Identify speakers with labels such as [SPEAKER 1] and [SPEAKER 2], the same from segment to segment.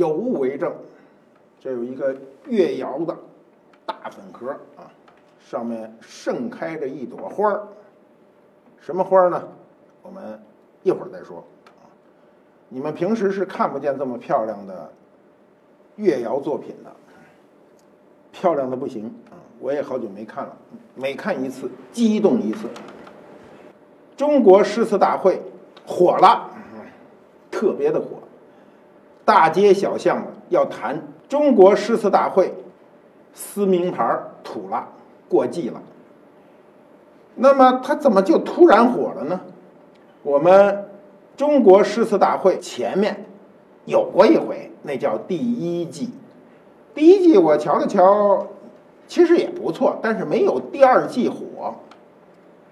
[SPEAKER 1] 有物为证。这有一个越窑的大粉盒啊，上面盛开着一朵花儿。什么花儿呢？我们一会儿再说啊。你们平时是看不见这么漂亮的越窑作品的，漂亮的不行啊！我也好久没看了，每看一次激动一次。中国诗词大会火了，特别的火。大街小巷要谈中国诗词大会，撕名牌土了，过季了。那么它怎么就突然火了呢？我们中国诗词大会前面有过一回，那叫第一季。第一季我瞧了瞧，其实也不错，但是没有第二季火。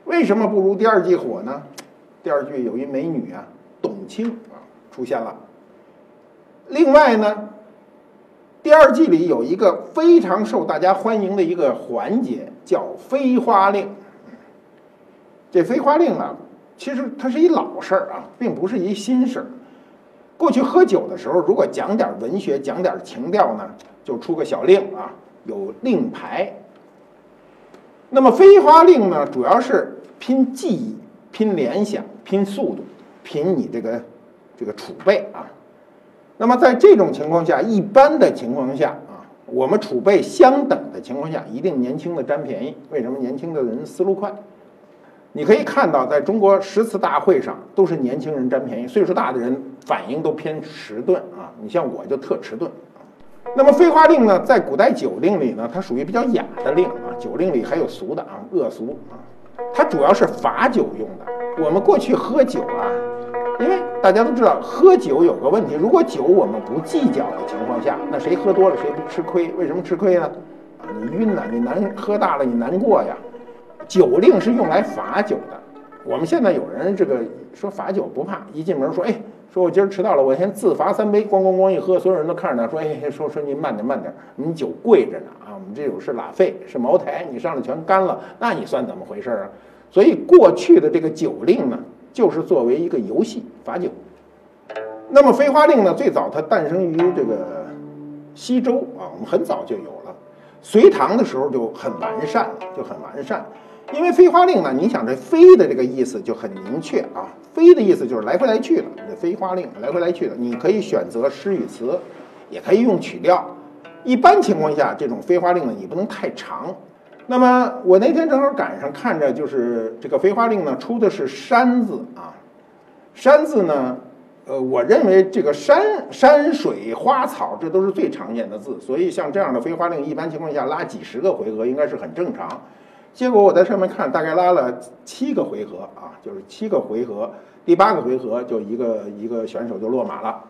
[SPEAKER 1] 为什么不如第二季火呢？第二季有一美女啊，董卿啊出现了。另外呢，第二季里有一个非常受大家欢迎的一个环节，叫飞花令。这飞花令啊，其实它是一老事儿啊，并不是一新事儿。过去喝酒的时候，如果讲点文学、讲点情调呢，就出个小令啊，有令牌。那么飞花令呢，主要是拼记忆、拼联想、拼速度、拼你这个这个储备啊。那么在这种情况下，一般的情况下啊，我们储备相等的情况下，一定年轻的占便宜。为什么年轻的人思路快？你可以看到，在中国诗词大会上，都是年轻人占便宜，岁数大的人反应都偏迟钝啊。你像我就特迟钝。那么飞花令呢，在古代酒令里呢，它属于比较雅的令啊。酒令里还有俗的啊，恶俗啊。它主要是罚酒用的。我们过去喝酒啊。因为大家都知道，喝酒有个问题，如果酒我们不计较的情况下，那谁喝多了谁不吃亏？为什么吃亏呢？啊，你晕了，你难喝大了，你难过呀。酒令是用来罚酒的。我们现在有人这个说罚酒不怕，一进门说，哎，说我今儿迟到了，我先自罚三杯，咣咣咣一喝，所有人都看着他，说，哎，说说您慢点慢点，您酒贵着呢啊，我们这酒是拉菲，是茅台，你上来全干了，那你算怎么回事啊？所以过去的这个酒令呢。就是作为一个游戏罚酒。那么飞花令呢？最早它诞生于这个西周啊，我们很早就有了。隋唐的时候就很完善，就很完善。因为飞花令呢，你想这飞的这个意思就很明确啊，飞的意思就是来回来去的。这飞花令来回来去的，你可以选择诗与词，也可以用曲调。一般情况下，这种飞花令呢，你不能太长。那么我那天正好赶上看着，就是这个飞花令呢，出的是山字啊。山字呢，呃，我认为这个山山水花草这都是最常见的字，所以像这样的飞花令，一般情况下拉几十个回合应该是很正常。结果我在上面看，大概拉了七个回合啊，就是七个回合，第八个回合就一个一个选手就落马了。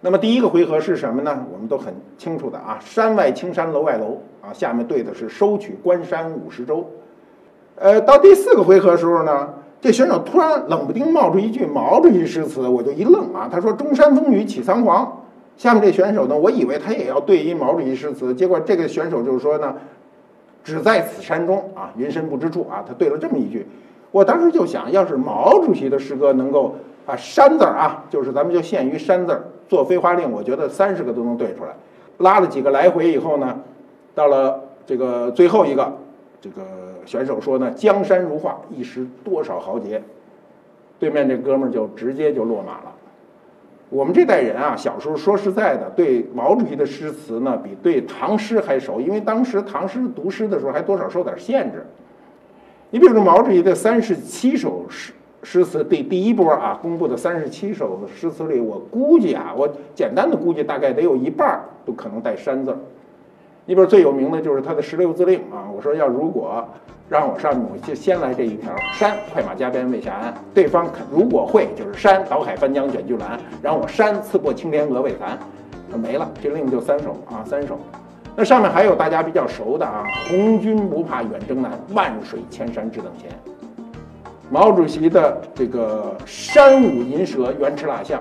[SPEAKER 1] 那么第一个回合是什么呢？我们都很清楚的啊，山外青山楼外楼啊，下面对的是收取关山五十州。呃，到第四个回合时候呢，这选手突然冷不丁冒出一句毛主席诗词，我就一愣啊。他说：“中山风雨起苍黄。”下面这选手呢，我以为他也要对一毛主席诗词，结果这个选手就是说呢：“只在此山中啊，云深不知处啊。”他对了这么一句，我当时就想，要是毛主席的诗歌能够把山字啊，就是咱们就限于山字。做飞花令，我觉得三十个都能对出来。拉了几个来回以后呢，到了这个最后一个，这个选手说呢：“江山如画，一时多少豪杰。”对面这哥们儿就直接就落马了。我们这代人啊，小时候说实在的，对毛主席的诗词呢，比对唐诗还熟，因为当时唐诗读诗的时候还多少受点限制。你比如说毛主席的三十七首诗。诗词第第一波啊，公布的三十七首诗词里，我估计啊，我简单的估计，大概得有一半儿都可能带山字儿。你比如最有名的就是他的十六字令啊，我说要如果让我上，我就先来这一条：山快马加鞭为下鞍。对方如果会，就是山倒海翻江卷巨澜，让我山刺破青天鹅为残，没了，这令就三首啊，三首。那上面还有大家比较熟的啊，红军不怕远征难，万水千山只等闲。毛主席的这个山舞银蛇，原驰蜡象。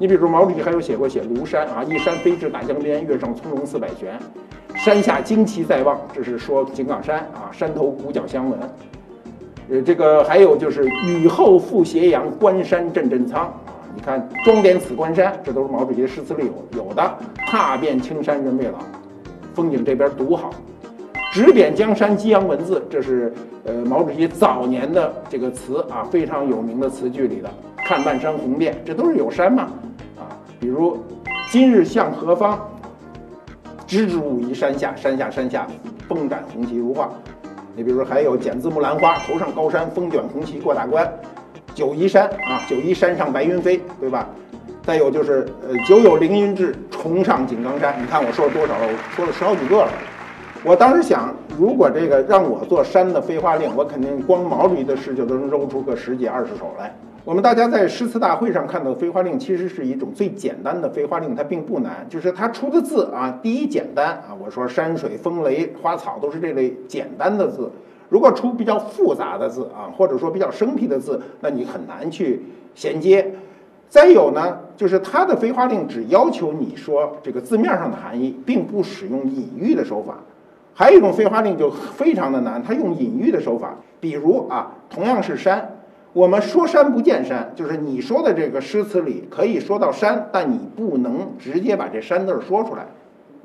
[SPEAKER 1] 你比如毛主席还有写过写庐山啊，一山飞至大江边，月上葱茏四百旋，山下旌旗在望，这是说井冈山啊，山头鼓角相闻。呃，这个还有就是雨后复斜阳，关山阵阵苍啊，你看装点此关山，这都是毛主席的诗词里有有的。踏遍青山人未老，风景这边独好。指点江山激扬文字，这是呃毛主席早年的这个词啊，非常有名的词句里的。看漫山红遍，这都是有山嘛啊，比如今日向何方？直指武夷山下，山下山下风展红旗如画。你比如说还有剪字木兰花，头上高山，风卷红旗过大关。九夷山啊，九夷山上白云飞，对吧？再有就是呃，久有凌云志，重上井冈山。你看我说了多少了？我说了十好几个了。我当时想，如果这个让我做山的飞花令，我肯定光毛主席的诗就能揉出个十几二十首来。我们大家在诗词大会上看到的飞花令，其实是一种最简单的飞花令，它并不难，就是它出的字啊，第一简单啊，我说山水风雷花草都是这类简单的字。如果出比较复杂的字啊，或者说比较生僻的字，那你很难去衔接。再有呢，就是它的飞花令只要求你说这个字面上的含义，并不使用隐喻的手法。还有一种飞花令就非常的难，它用隐喻的手法，比如啊，同样是山。我们说山不见山，就是你说的这个诗词里可以说到山，但你不能直接把这山字说出来。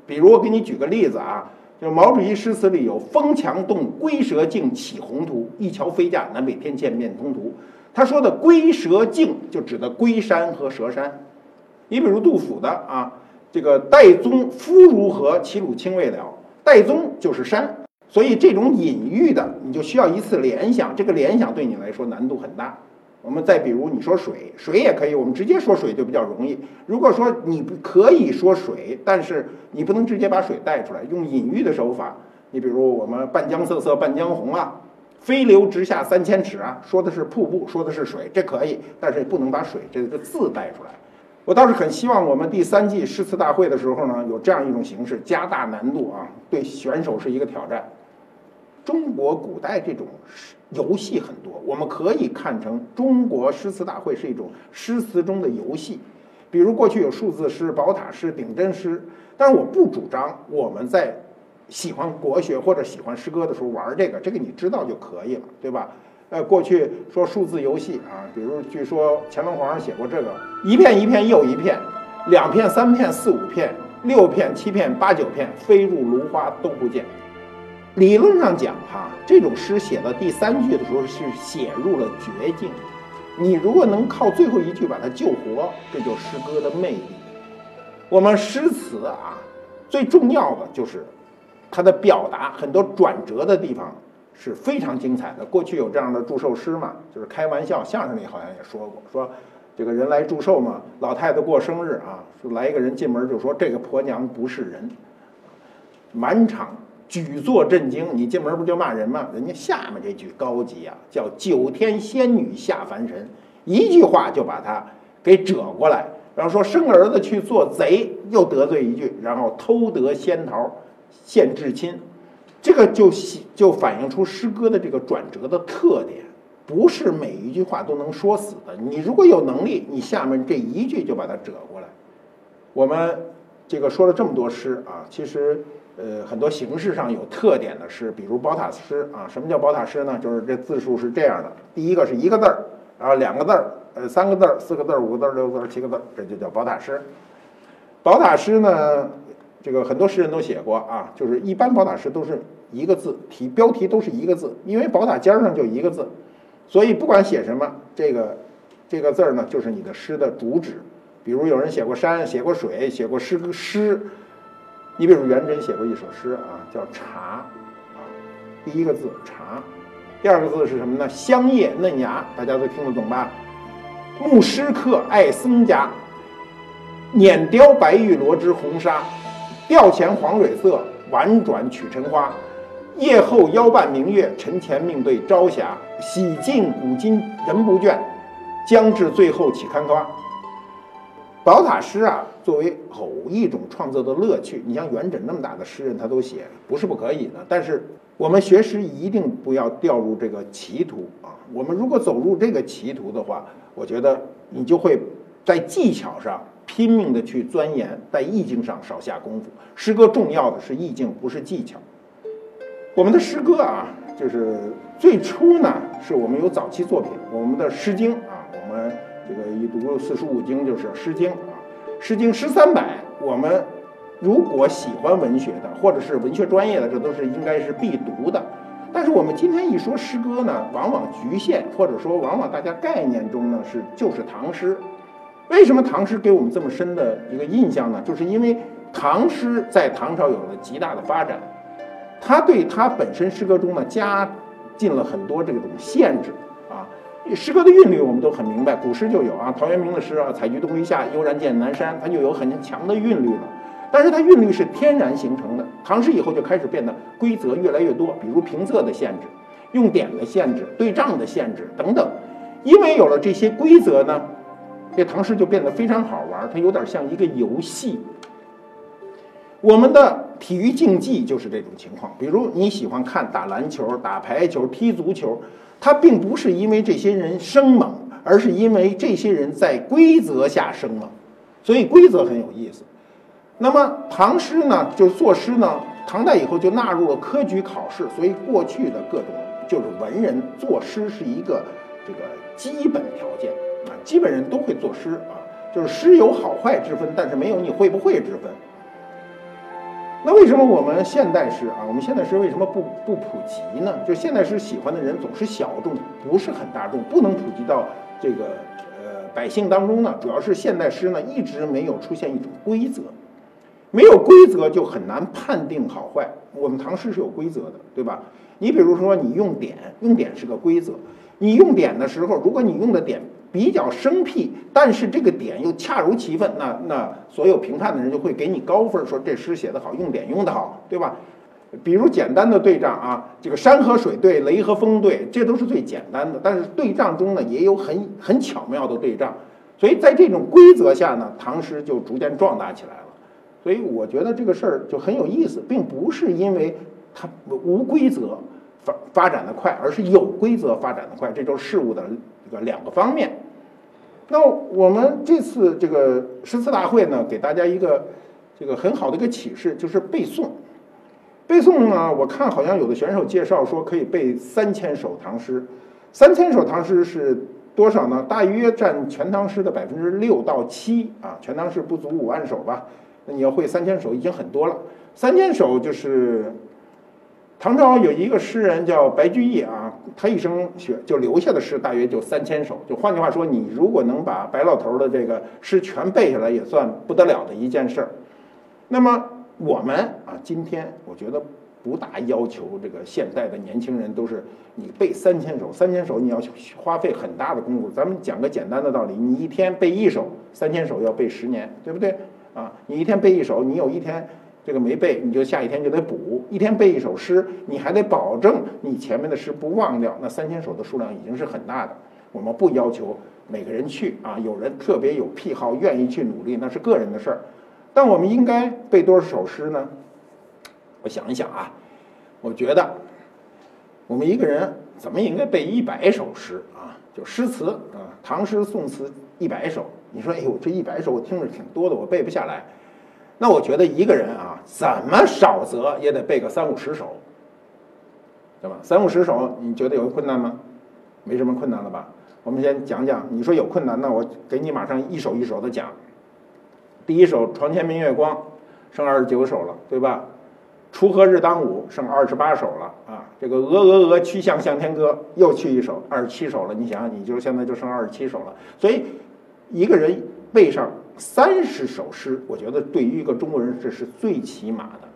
[SPEAKER 1] 比如我给你举个例子啊，就毛主席诗词里有“风墙动，龟蛇竞起宏图，一桥飞架，南北天堑面通途”。他说的“龟蛇竞”就指的龟山和蛇山。你比如杜甫的啊，这个“岱宗夫如何，齐鲁青未了”，岱宗就是山。所以这种隐喻的，你就需要一次联想，这个联想对你来说难度很大。我们再比如你说水，水也可以，我们直接说水就比较容易。如果说你可以说水，但是你不能直接把水带出来，用隐喻的手法。你比如我们“半江瑟瑟半江红”啊，“飞流直下三千尺”啊，说的是瀑布，说的是水，这可以，但是不能把水这个字带出来。我倒是很希望我们第三季诗词大会的时候呢，有这样一种形式，加大难度啊，对选手是一个挑战。中国古代这种游戏很多，我们可以看成中国诗词大会是一种诗词中的游戏。比如过去有数字诗、宝塔诗、顶针诗，但是我不主张我们在喜欢国学或者喜欢诗歌的时候玩这个，这个你知道就可以了，对吧？呃，过去说数字游戏啊，比如据说乾隆皇上写过这个：一片一片又一片，两片三片四五片，六片七片八九片，飞入芦花都不见。理论上讲，哈，这种诗写到第三句的时候是写入了绝境。你如果能靠最后一句把它救活，这就诗歌的魅力。我们诗词啊，最重要的就是它的表达，很多转折的地方是非常精彩的。过去有这样的祝寿诗嘛，就是开玩笑，相声里好像也说过，说这个人来祝寿嘛，老太太过生日啊，说来一个人进门就说这个婆娘不是人，满场。举座震惊，你进门不就骂人吗？人家下面这句高级啊，叫“九天仙女下凡神”，一句话就把他给折过来，然后说生儿子去做贼，又得罪一句，然后偷得仙桃献至亲，这个就就反映出诗歌的这个转折的特点，不是每一句话都能说死的。你如果有能力，你下面这一句就把它折过来。我们这个说了这么多诗啊，其实。呃，很多形式上有特点的诗，比如宝塔诗啊。什么叫宝塔诗呢？就是这字数是这样的：第一个是一个字儿，然后两个字儿，呃，三个字儿，四个字儿，五个字儿，六个字儿，七个字儿，这就叫宝塔诗。宝塔诗呢，这个很多诗人都写过啊，就是一般宝塔诗都是一个字，题标题都是一个字，因为宝塔尖儿上就一个字，所以不管写什么，这个这个字儿呢，就是你的诗的主旨。比如有人写过山，写过水，写过诗诗。你比如元稹写过一首诗啊，叫《茶》，啊，第一个字“茶”，第二个字是什么呢？香叶嫩芽，大家都听得懂吧？牧师客爱僧家，碾雕白玉罗织红纱，吊前黄蕊色，婉转曲尘花。夜后腰伴明月，晨前命对朝霞。洗尽古今人不倦，将至最后岂堪夸。宝塔诗啊，作为偶一种创作的乐趣，你像元稹那么大的诗人，他都写，不是不可以的。但是我们学诗一定不要掉入这个歧途啊！我们如果走入这个歧途的话，我觉得你就会在技巧上拼命的去钻研，在意境上少下功夫。诗歌重要的是意境，不是技巧。我们的诗歌啊，就是最初呢，是我们有早期作品，我们的《诗经》啊，我们这个一读四书五经就是《诗经》啊，《诗经》诗三百。我们如果喜欢文学的，或者是文学专业的，这都是应该是必读的。但是我们今天一说诗歌呢，往往局限，或者说往往大家概念中呢是就是唐诗。为什么唐诗给我们这么深的一个印象呢？就是因为唐诗在唐朝有了极大的发展。它对它本身诗歌中呢加进了很多这种限制，诗歌的韵律我们都很明白，古诗就有啊，陶渊明的诗啊，“采菊东篱下，悠然见南山”，它就有很强的韵律了。但是它韵律是天然形成的，唐诗以后就开始变得规则越来越多，比如平仄的限制、用典的限制、对仗的限制等等。因为有了这些规则呢，这唐诗就变得非常好玩，它有点像一个游戏。我们的体育竞技就是这种情况，比如你喜欢看打篮球、打排球、踢足球，他并不是因为这些人生猛，而是因为这些人在规则下生猛，所以规则很有意思。那么唐诗呢，就作诗呢，唐代以后就纳入了科举考试，所以过去的各种就是文人作诗是一个这个基本条件啊，基本人都会作诗啊，就是诗有好坏之分，但是没有你会不会之分。那为什么我们现代诗啊？我们现代诗为什么不不普及呢？就现代诗喜欢的人总是小众，不是很大众，不能普及到这个呃百姓当中呢？主要是现代诗呢一直没有出现一种规则，没有规则就很难判定好坏。我们唐诗是有规则的，对吧？你比如说你用典，用典是个规则。你用典的时候，如果你用的典比较生僻，但是这个点又恰如其分，那那所有评判的人就会给你高分，说这诗写得好，用典用得好，对吧？比如简单的对仗啊，这个山和水对，雷和风对，这都是最简单的。但是对仗中呢，也有很很巧妙的对仗，所以在这种规则下呢，唐诗就逐渐壮大起来了。所以我觉得这个事儿就很有意思，并不是因为它无规则发发展的快，而是有规则发展的快，这就是事物的这个两个方面。那我们这次这个诗词大会呢，给大家一个这个很好的一个启示，就是背诵。背诵呢，我看好像有的选手介绍说可以背三千首唐诗。三千首唐诗是多少呢？大约占全唐诗的百分之六到七啊。全唐诗不足五万首吧？那你要会三千首已经很多了。三千首就是。唐朝有一个诗人叫白居易啊，他一生学就留下的诗大约就三千首。就换句话说，你如果能把白老头的这个诗全背下来，也算不得了的一件事儿。那么我们啊，今天我觉得不大要求这个现代的年轻人都是你背三千首，三千首你要花费很大的功夫。咱们讲个简单的道理，你一天背一首，三千首要背十年，对不对？啊，你一天背一首，你有一天。这个没背，你就下一天就得补。一天背一首诗，你还得保证你前面的诗不忘掉。那三千首的数量已经是很大的。我们不要求每个人去啊，有人特别有癖好，愿意去努力，那是个人的事儿。但我们应该背多少首诗呢？我想一想啊，我觉得我们一个人怎么应该背一百首诗啊？就诗词啊，唐诗宋词一百首。你说，哎呦，这一百首我听着挺多的，我背不下来。那我觉得一个人啊，怎么少则也得背个三五十首，对吧？三五十首，你觉得有困难吗？没什么困难了吧？我们先讲讲，你说有困难，那我给你马上一首一首的讲。第一首《床前明月光》，剩二十九首了，对吧？《锄禾日当午》剩二十八首了啊。这个《鹅鹅鹅，曲项向天歌》又去一首，二十七首了。你想想，你就现在就剩二十七首了。所以一个人背上。三十首诗，我觉得对于一个中国人这是最起码的。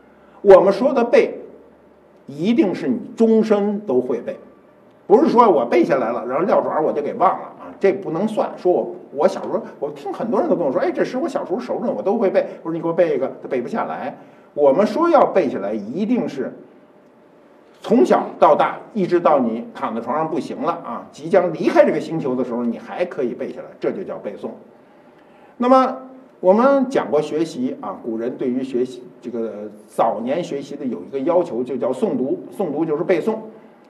[SPEAKER 1] 我们说的背，一定是你终身都会背，不是说我背下来了，然后撂爪我就给忘了啊，这不能算。说我我小时候，我听很多人都跟我说，哎，这诗我小时候熟着呢，我都会背。我说你给我背一个，他背不下来。我们说要背下来，一定是从小到大，一直到你躺在床上不行了啊，即将离开这个星球的时候，你还可以背下来，这就叫背诵。那么我们讲过学习啊，古人对于学习这个早年学习的有一个要求，就叫诵读。诵读就是背诵，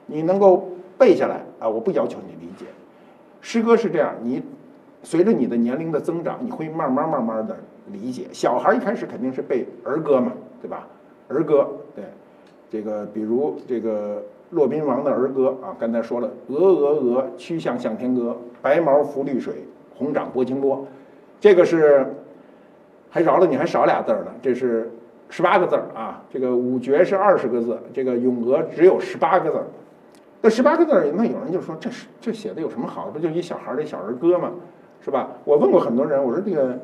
[SPEAKER 1] 你能够背下来啊，我不要求你理解。诗歌是这样，你随着你的年龄的增长，你会慢慢慢慢的理解。小孩一开始肯定是背儿歌嘛，对吧？儿歌，对，这个比如这个骆宾王的儿歌啊，刚才说了，鹅鹅鹅，曲项向天歌，白毛浮绿水，红掌拨清波。这个是还饶了你，还少俩字儿呢。这是十八个字儿啊。这个五绝是二十个字，这个咏鹅只有十八个字儿。那十八个字儿，那有人就说这是这写的有什么好的？不就一小孩儿的小儿歌吗？是吧？我问过很多人，我说这个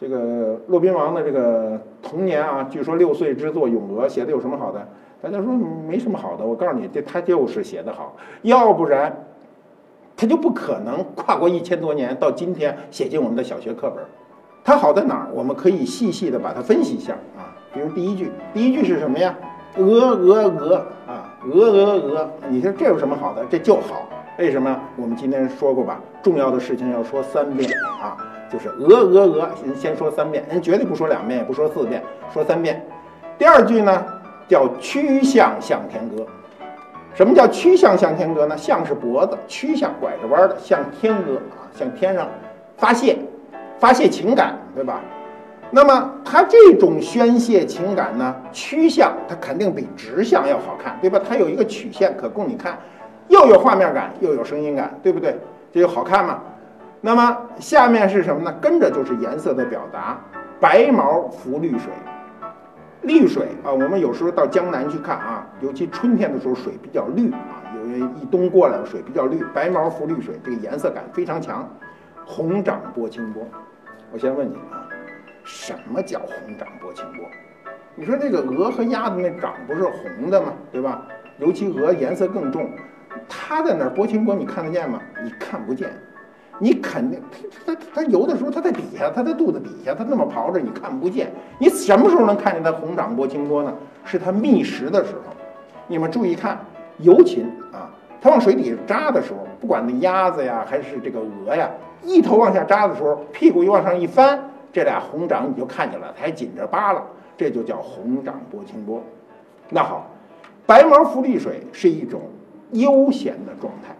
[SPEAKER 1] 这个骆宾王的这个童年啊，据说六岁之作咏鹅，写的有什么好的？大家说没什么好的。我告诉你，这他就是写的好，要不然。他就不可能跨过一千多年到今天写进我们的小学课本。它好在哪儿？我们可以细细的把它分析一下啊。比如第一句，第一句是什么呀？鹅鹅鹅啊，鹅鹅鹅。你说这有什么好的？这就好。为什么？我们今天说过吧，重要的事情要说三遍啊，就是鹅鹅鹅，先先说三遍，人绝对不说两遍，也不说四遍，说三遍。第二句呢，叫曲项向天歌。什么叫曲项向天歌呢？向是脖子，曲项拐着弯的向天歌啊，向天上发泄，发泄情感，对吧？那么它这种宣泄情感呢，曲项它肯定比直向要好看，对吧？它有一个曲线可供你看，又有画面感，又有声音感，对不对？这就好看嘛。那么下面是什么呢？跟着就是颜色的表达，白毛浮绿水。绿水啊，我们有时候到江南去看啊，尤其春天的时候水比较绿啊，有人一冬过来水比较绿，白毛浮绿水，这个颜色感非常强。红掌拨清波，我先问你啊，什么叫红掌拨清波？你说这个鹅和鸭子那掌不是红的吗？对吧？尤其鹅颜色更重，它在那儿拨清波，你看得见吗？你看不见。你肯定，它它它游的时候，它在底下，它在肚子底下，它那么刨着，你看不见。你什么时候能看见它红掌拨清波呢？是它觅食的时候。你们注意看，游禽啊，它往水底下扎的时候，不管那鸭子呀，还是这个鹅呀，一头往下扎的时候，屁股一往上一翻，这俩红掌你就看见了，它还紧着扒拉，这就叫红掌拨清波。那好，白毛浮绿水是一种悠闲的状态，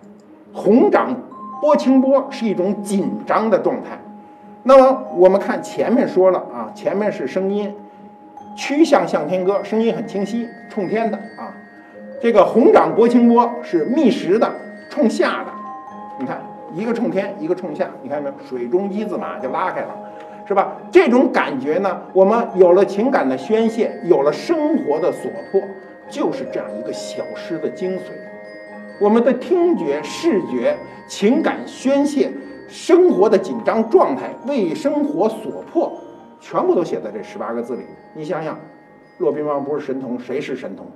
[SPEAKER 1] 红掌。波清波是一种紧张的状态，那么我们看前面说了啊，前面是声音，曲项向天歌，声音很清晰，冲天的啊。这个红掌拨清波是觅食的，冲下的。你看一个冲天，一个冲下，你看没有？水中一字马就拉开了，是吧？这种感觉呢，我们有了情感的宣泄，有了生活的所迫，就是这样一个小诗的精髓。我们的听觉、视觉、情感宣泄、生活的紧张状态、为生活所迫，全部都写在这十八个字里。你想想，骆宾王不是神童，谁是神童？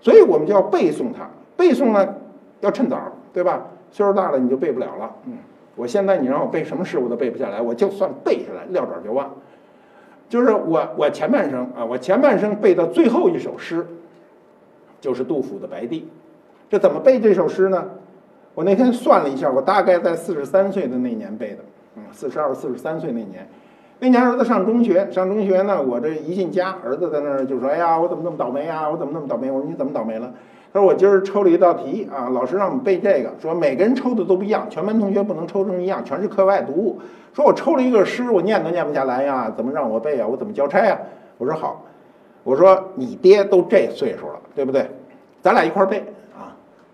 [SPEAKER 1] 所以我们就要背诵它。背诵呢，要趁早，对吧？岁数大了你就背不了了。嗯，我现在你让我背什么诗我都背不下来，我就算背下来，撂爪就忘。就是我，我前半生啊，我前半生背的最后一首诗，就是杜甫的《白帝》。这怎么背这首诗呢？我那天算了一下，我大概在四十三岁的那年背的，嗯，四十二、四十三岁那年，那年儿子上中学，上中学呢，我这一进家，儿子在那儿就说：“哎呀，我怎么那么倒霉啊？我怎么那么倒霉？”我说：“你怎么倒霉了？”他说：“我今儿抽了一道题啊，老师让我们背这个，说每个人抽的都不一样，全班同学不能抽成一样，全是课外读物。说我抽了一个诗，我念都念不下来呀，怎么让我背啊？我怎么交差呀？”我说：“好，我说你爹都这岁数了，对不对？咱俩一块儿背。”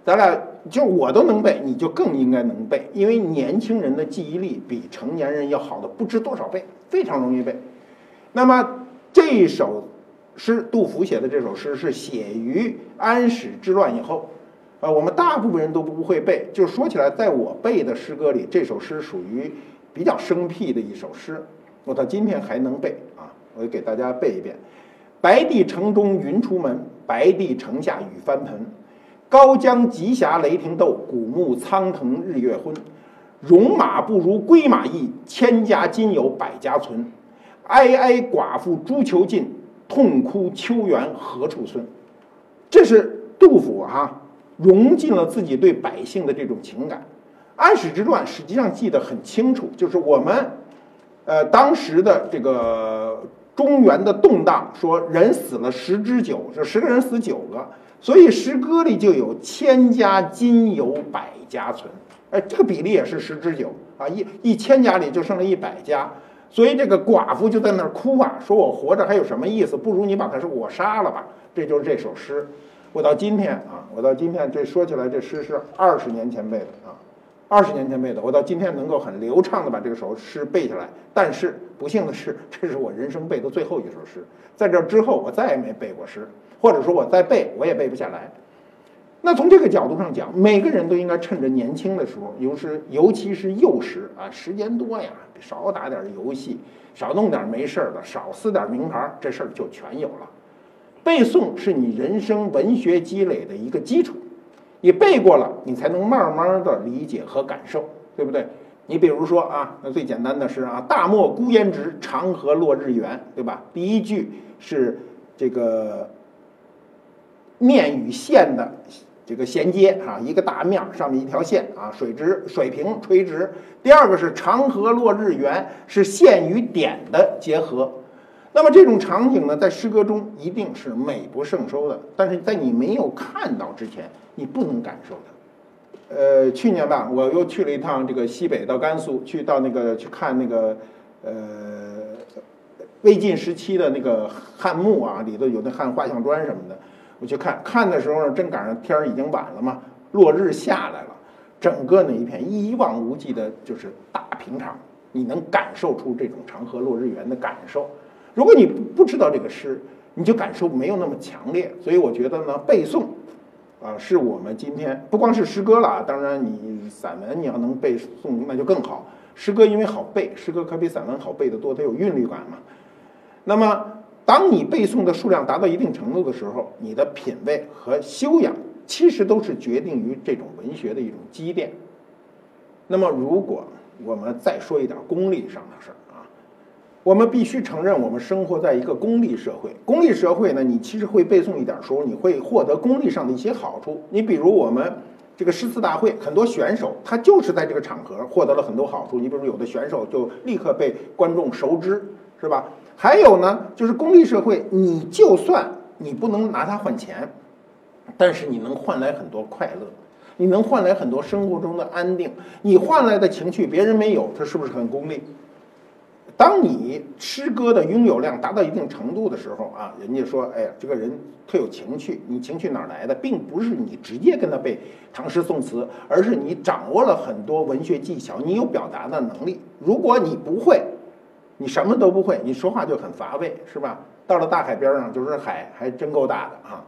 [SPEAKER 1] 咱俩就我都能背，你就更应该能背，因为年轻人的记忆力比成年人要好的不知多少倍，非常容易背。那么这首诗，杜甫写的这首诗是写于安史之乱以后，啊，我们大部分人都不会背。就说起来，在我背的诗歌里，这首诗属于比较生僻的一首诗，我到今天还能背啊，我给大家背一遍：白帝城中云出门，白帝城下雨翻盆。高江急峡雷霆斗，古木苍藤日月昏。戎马不如归马易，千家今有百家存。哀哀寡妇朱囚尽，痛哭秋园何处孙。这是杜甫哈融进了自己对百姓的这种情感。安史之乱实际上记得很清楚，就是我们呃当时的这个中原的动荡，说人死了十之九，就十个人死九个，所以诗歌里就有千家今有百家存。哎，这个比例也是十之九啊，一一千家里就剩了一百家，所以这个寡妇就在那儿哭啊，说我活着还有什么意思？不如你把他是我杀了吧。这就是这首诗。我到今天啊，我到今天这说起来，这诗是二十年前背的啊，二十年前背的，我到今天能够很流畅的把这首诗背下来。但是不幸的是，这是我人生背的最后一首诗，在这之后我再也没背过诗，或者说我再背我也背不下来。那从这个角度上讲，每个人都应该趁着年轻的时候，尤是尤其是幼时啊，时间多呀，少打点游戏，少弄点没事儿的，少撕点名牌，这事儿就全有了。背诵是你人生文学积累的一个基础，你背过了，你才能慢慢的理解和感受，对不对？你比如说啊，那最简单的是啊，“大漠孤烟直，长河落日圆”，对吧？第一句是这个面与线的。这个衔接啊，一个大面上面一条线啊，水直水平垂直。第二个是长河落日圆，是线与点的结合。那么这种场景呢，在诗歌中一定是美不胜收的。但是在你没有看到之前，你不能感受它。呃，去年吧，我又去了一趟这个西北，到甘肃去，到那个去看那个呃魏晋时期的那个汉墓啊，里头有那汉画像砖什么的。我去看看的时候呢，正赶上天儿已经晚了嘛，落日下来了，整个那一片一望无际的，就是大平场，你能感受出这种长河落日圆的感受。如果你不不知道这个诗，你就感受没有那么强烈。所以我觉得呢，背诵啊，是我们今天不光是诗歌了，当然你散文你要能背诵那就更好。诗歌因为好背，诗歌可比散文好背得多，它有韵律感嘛。那么。当你背诵的数量达到一定程度的时候，你的品味和修养其实都是决定于这种文学的一种积淀。那么，如果我们再说一点功利上的事儿啊，我们必须承认，我们生活在一个功利社会。功利社会呢，你其实会背诵一点书，你会获得功利上的一些好处。你比如我们这个诗词大会，很多选手他就是在这个场合获得了很多好处。你比如有的选手就立刻被观众熟知，是吧？还有呢，就是功利社会，你就算你不能拿它换钱，但是你能换来很多快乐，你能换来很多生活中的安定，你换来的情趣别人没有，这是不是很功利？当你诗歌的拥有量达到一定程度的时候啊，人家说，哎呀，这个人特有情趣，你情趣哪来的？并不是你直接跟他背唐诗宋词，而是你掌握了很多文学技巧，你有表达的能力。如果你不会，你什么都不会，你说话就很乏味，是吧？到了大海边上，就是海还真够大的啊！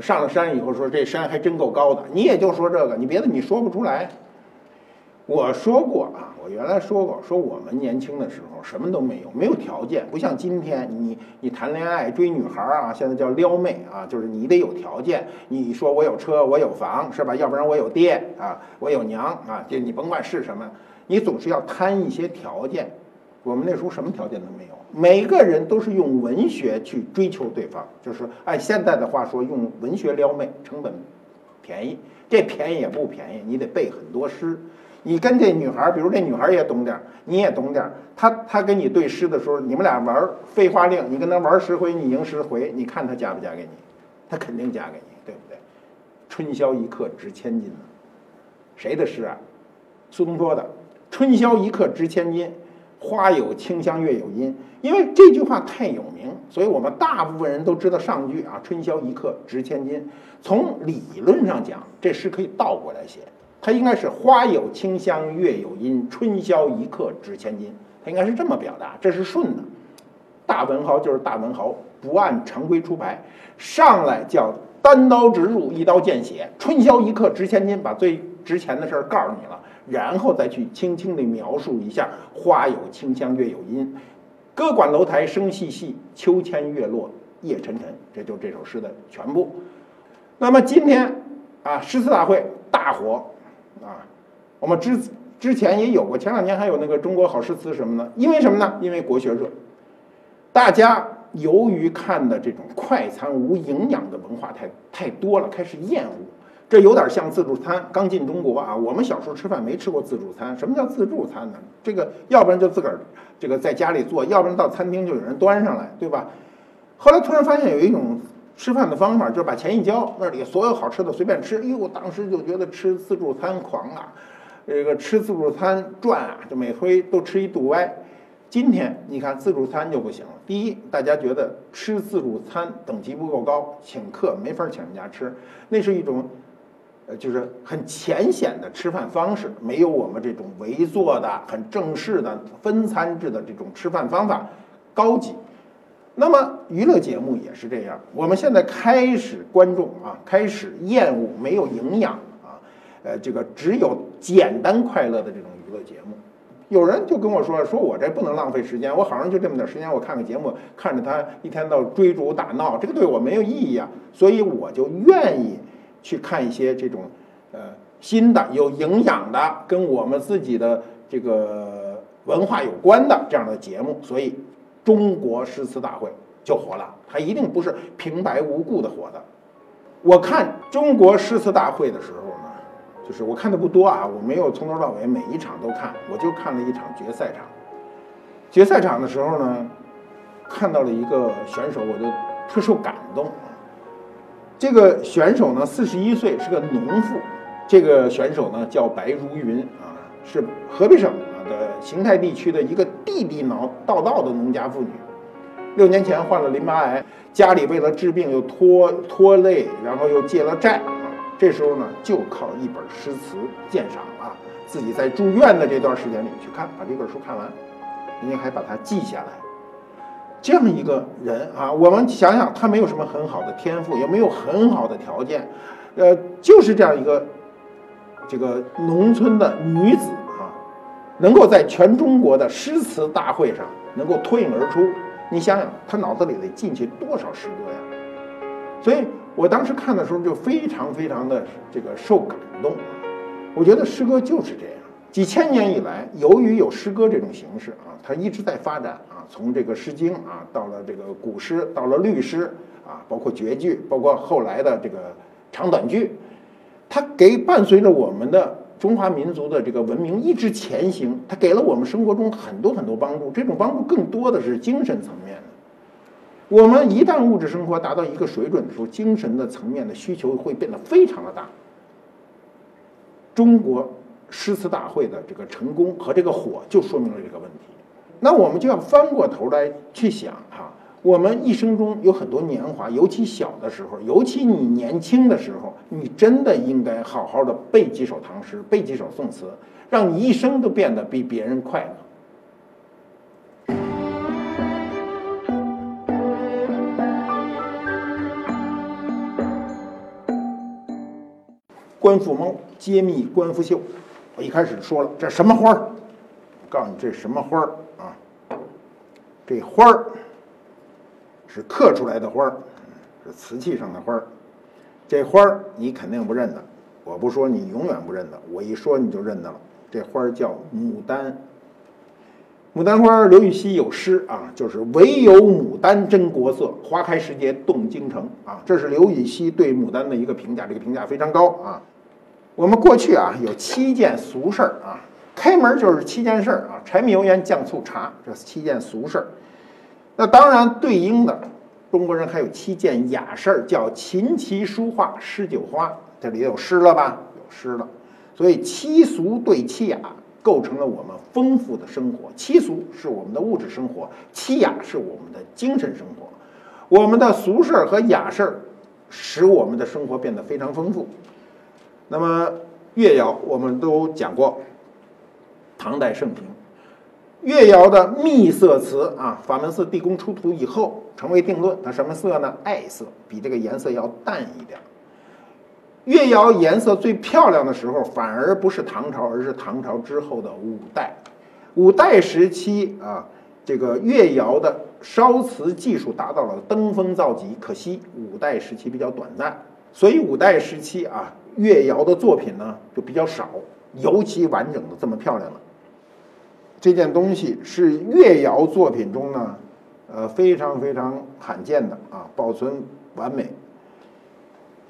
[SPEAKER 1] 上了山以后，说这山还真够高的，你也就说这个，你别的你说不出来。我说过啊，我原来说过，说我们年轻的时候什么都没有，没有条件，不像今天，你你谈恋爱追女孩啊，现在叫撩妹啊，就是你得有条件。你说我有车，我有房，是吧？要不然我有爹啊，我有娘啊，就你甭管是什么，你总是要摊一些条件。我们那时候什么条件都没有，每个人都是用文学去追求对方，就是按现在的话说，用文学撩妹，成本便宜，这便宜也不便宜，你得背很多诗。你跟这女孩，比如这女孩也懂点儿，你也懂点儿，她她跟你对诗的时候，你们俩玩废话令，你跟她玩十回，你赢十回，你看她嫁不嫁给你？她肯定嫁给你，对不对？春宵一刻值千金，谁的诗啊？苏东坡的“春宵一刻值千金”。花有清香，月有阴。因为这句话太有名，所以我们大部分人都知道上句啊，“春宵一刻值千金”。从理论上讲，这诗可以倒过来写，它应该是“花有清香，月有阴，春宵一刻值千金”。它应该是这么表达，这是顺的。大文豪就是大文豪，不按常规出牌，上来叫单刀直入，一刀见血，“春宵一刻值千金”，把最值钱的事儿告诉你了。然后再去轻轻地描述一下“花有清香，月有阴，歌管楼台声细细，秋千月落夜沉沉”，这就这首诗的全部。那么今天啊，诗词大会大火啊，我们之之前也有过，前两年还有那个中国好诗词什么呢，因为什么呢？因为国学热，大家由于看的这种快餐无营养的文化太太多了，开始厌恶。这有点像自助餐，刚进中国啊，我们小时候吃饭没吃过自助餐。什么叫自助餐呢？这个要不然就自个儿这个在家里做，要不然到餐厅就有人端上来，对吧？后来突然发现有一种吃饭的方法，就是把钱一交，那里所有好吃的随便吃。哟，当时就觉得吃自助餐狂啊！这个吃自助餐赚啊，就每回都吃一肚歪。今天你看自助餐就不行了。第一，大家觉得吃自助餐等级不够高，请客没法请人家吃，那是一种，呃，就是很浅显的吃饭方式，没有我们这种围坐的、很正式的分餐制的这种吃饭方法高级。那么娱乐节目也是这样，我们现在开始观众啊开始厌恶没有营养啊。呃，这个只有简单快乐的这种娱乐节目，有人就跟我说，说我这不能浪费时间，我好像就这么点时间，我看个节目，看着他一天到追逐打闹，这个对我没有意义啊，所以我就愿意去看一些这种呃新的、有营养的、跟我们自己的这个文化有关的这样的节目，所以中国诗词大会就火了，它一定不是平白无故的火的。我看中国诗词大会的时候呢。就是我看的不多啊，我没有从头到尾每一场都看，我就看了一场决赛场。决赛场的时候呢，看到了一个选手，我就特受感动。这个选手呢，四十一岁，是个农妇。这个选手呢，叫白如云啊，是河北省的邢台地区的一个地地道道的农家妇女。六年前患了淋巴癌，家里为了治病又拖拖累，然后又借了债啊。这时候呢，就靠一本诗词鉴赏啊，自己在住院的这段时间里去看，把这本书看完，人家还把它记下来。这样一个人啊，我们想想，他没有什么很好的天赋，也没有很好的条件，呃，就是这样一个这个农村的女子啊，能够在全中国的诗词大会上能够脱颖而出。你想想，她脑子里得进去多少诗歌呀？所以。我当时看的时候就非常非常的这个受感动啊！我觉得诗歌就是这样，几千年以来，由于有诗歌这种形式啊，它一直在发展啊，从这个《诗经》啊，到了这个古诗，到了律诗啊，包括绝句，包括后来的这个长短句，它给伴随着我们的中华民族的这个文明一直前行，它给了我们生活中很多很多帮助，这种帮助更多的是精神层面的。我们一旦物质生活达到一个水准的时候，精神的层面的需求会变得非常的大。中国诗词大会的这个成功和这个火，就说明了这个问题。那我们就要翻过头来去想哈，我们一生中有很多年华，尤其小的时候，尤其你年轻的时候，你真的应该好好的背几首唐诗，背几首宋词，让你一生都变得比别人快乐。官复猫揭秘官复秀，我一开始说了这什么花儿？告诉你这什么花儿啊？这花儿是刻出来的花儿，是瓷器上的花儿。这花儿你肯定不认得，我不说你永远不认得，我一说你就认得了。这花儿叫牡丹。牡丹花，刘禹锡有诗啊，就是唯有牡丹真国色，花开时节动京城啊。这是刘禹锡对牡丹的一个评价，这个评价非常高啊。我们过去啊有七件俗事儿啊，开门就是七件事儿啊，柴米油盐酱醋茶，这七件俗事儿。那当然对应的，中国人还有七件雅事儿，叫琴棋书画诗酒花。这里有诗了吧？有诗了。所以七俗对七雅，构成了我们丰富的生活。七俗是我们的物质生活，七雅是我们的精神生活。我们的俗事儿和雅事儿，使我们的生活变得非常丰富。那么越窑我们都讲过，唐代盛平，越窑的秘色瓷啊，法门寺地宫出土以后成为定论，它什么色呢？艾色，比这个颜色要淡一点。越窑颜色最漂亮的时候，反而不是唐朝，而是唐朝之后的五代。五代时期啊，这个越窑的烧瓷技术达到了登峰造极，可惜五代时期比较短暂，所以五代时期啊。越窑的作品呢就比较少尤其完整的这么漂亮了。这件东西是越窑作品中呢，呃，非常非常罕见的啊，保存完美。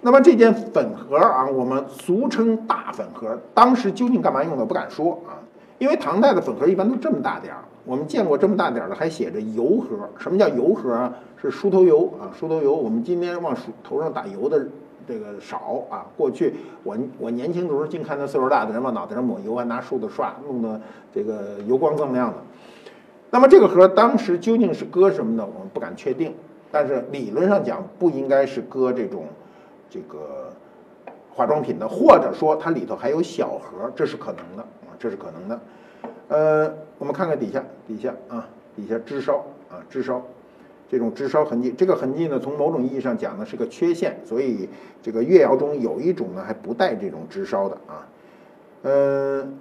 [SPEAKER 1] 那么这件粉盒啊，我们俗称大粉盒，当时究竟干嘛用的不敢说啊，因为唐代的粉盒一般都这么大点儿。我们见过这么大点儿的，还写着油盒。什么叫油盒啊？是梳头油啊，梳头油。我们今天往梳头上打油的这个少啊。过去我我年轻的时候，净看那岁数大的人往脑袋上抹油，还拿梳子刷，弄得这个油光锃亮的。那么这个盒当时究竟是搁什么的，我们不敢确定。但是理论上讲，不应该是搁这种这个化妆品的，或者说它里头还有小盒，这是可能的啊，这是可能的。呃，我们看看底下，底下啊，底下支烧啊，支烧，这种支烧痕迹，这个痕迹呢，从某种意义上讲呢是个缺陷，所以这个越窑中有一种呢还不带这种支烧的啊。嗯，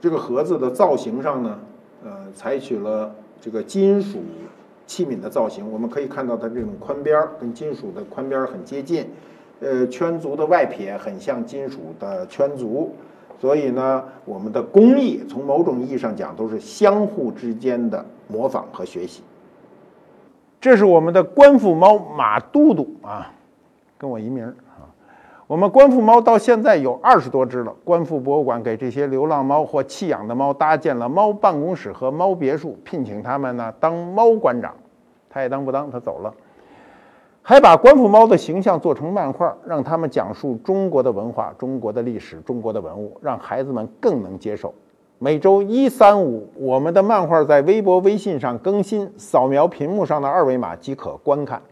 [SPEAKER 1] 这个盒子的造型上呢，呃，采取了这个金属器皿的造型，我们可以看到它这种宽边儿跟金属的宽边儿很接近，呃，圈足的外撇很像金属的圈足。所以呢，我们的工艺从某种意义上讲都是相互之间的模仿和学习。这是我们的官府猫马都督啊，跟我一名啊。我们官府猫到现在有二十多只了。官府博物馆给这些流浪猫或弃养的猫搭建了猫办公室和猫别墅，聘请他们呢当猫馆长，他也当不当，他走了。还把官府猫的形象做成漫画，让他们讲述中国的文化、中国的历史、中国的文物，让孩子们更能接受。每周一、三、五，我们的漫画在微博、微信上更新，扫描屏幕上的二维码即可观看。